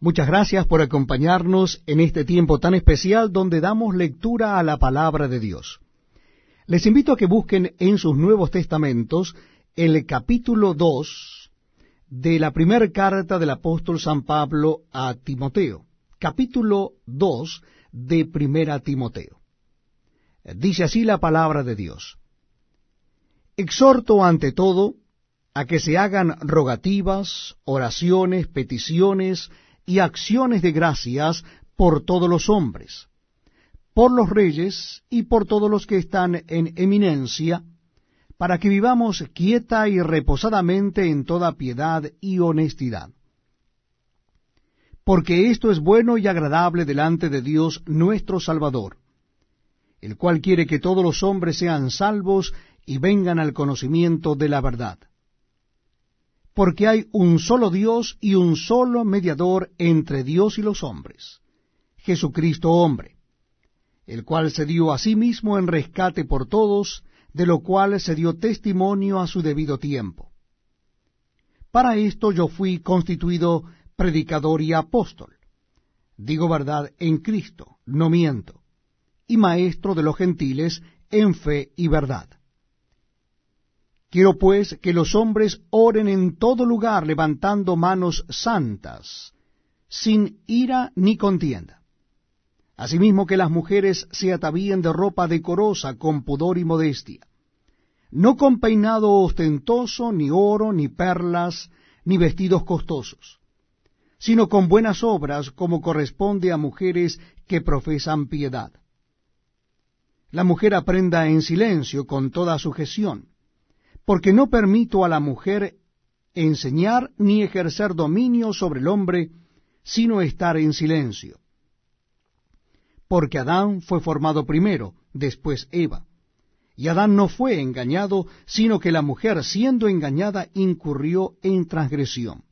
Muchas gracias por acompañarnos en este tiempo tan especial donde damos lectura a la palabra de Dios. Les invito a que busquen en sus Nuevos Testamentos el capítulo 2 de la primera carta del apóstol San Pablo a Timoteo. Capítulo 2 de Primera Timoteo. Dice así la palabra de Dios. Exhorto ante todo a que se hagan rogativas, oraciones, peticiones, y acciones de gracias por todos los hombres, por los reyes y por todos los que están en eminencia, para que vivamos quieta y reposadamente en toda piedad y honestidad. Porque esto es bueno y agradable delante de Dios nuestro Salvador, el cual quiere que todos los hombres sean salvos y vengan al conocimiento de la verdad porque hay un solo Dios y un solo mediador entre Dios y los hombres, Jesucristo hombre, el cual se dio a sí mismo en rescate por todos, de lo cual se dio testimonio a su debido tiempo. Para esto yo fui constituido predicador y apóstol, digo verdad en Cristo, no miento, y maestro de los gentiles en fe y verdad Quiero pues que los hombres oren en todo lugar levantando manos santas, sin ira ni contienda. Asimismo que las mujeres se atavíen de ropa decorosa con pudor y modestia, no con peinado ostentoso, ni oro, ni perlas, ni vestidos costosos, sino con buenas obras como corresponde a mujeres que profesan piedad. La mujer aprenda en silencio con toda sujeción porque no permito a la mujer enseñar ni ejercer dominio sobre el hombre, sino estar en silencio. Porque Adán fue formado primero, después Eva. Y Adán no fue engañado, sino que la mujer, siendo engañada, incurrió en transgresión.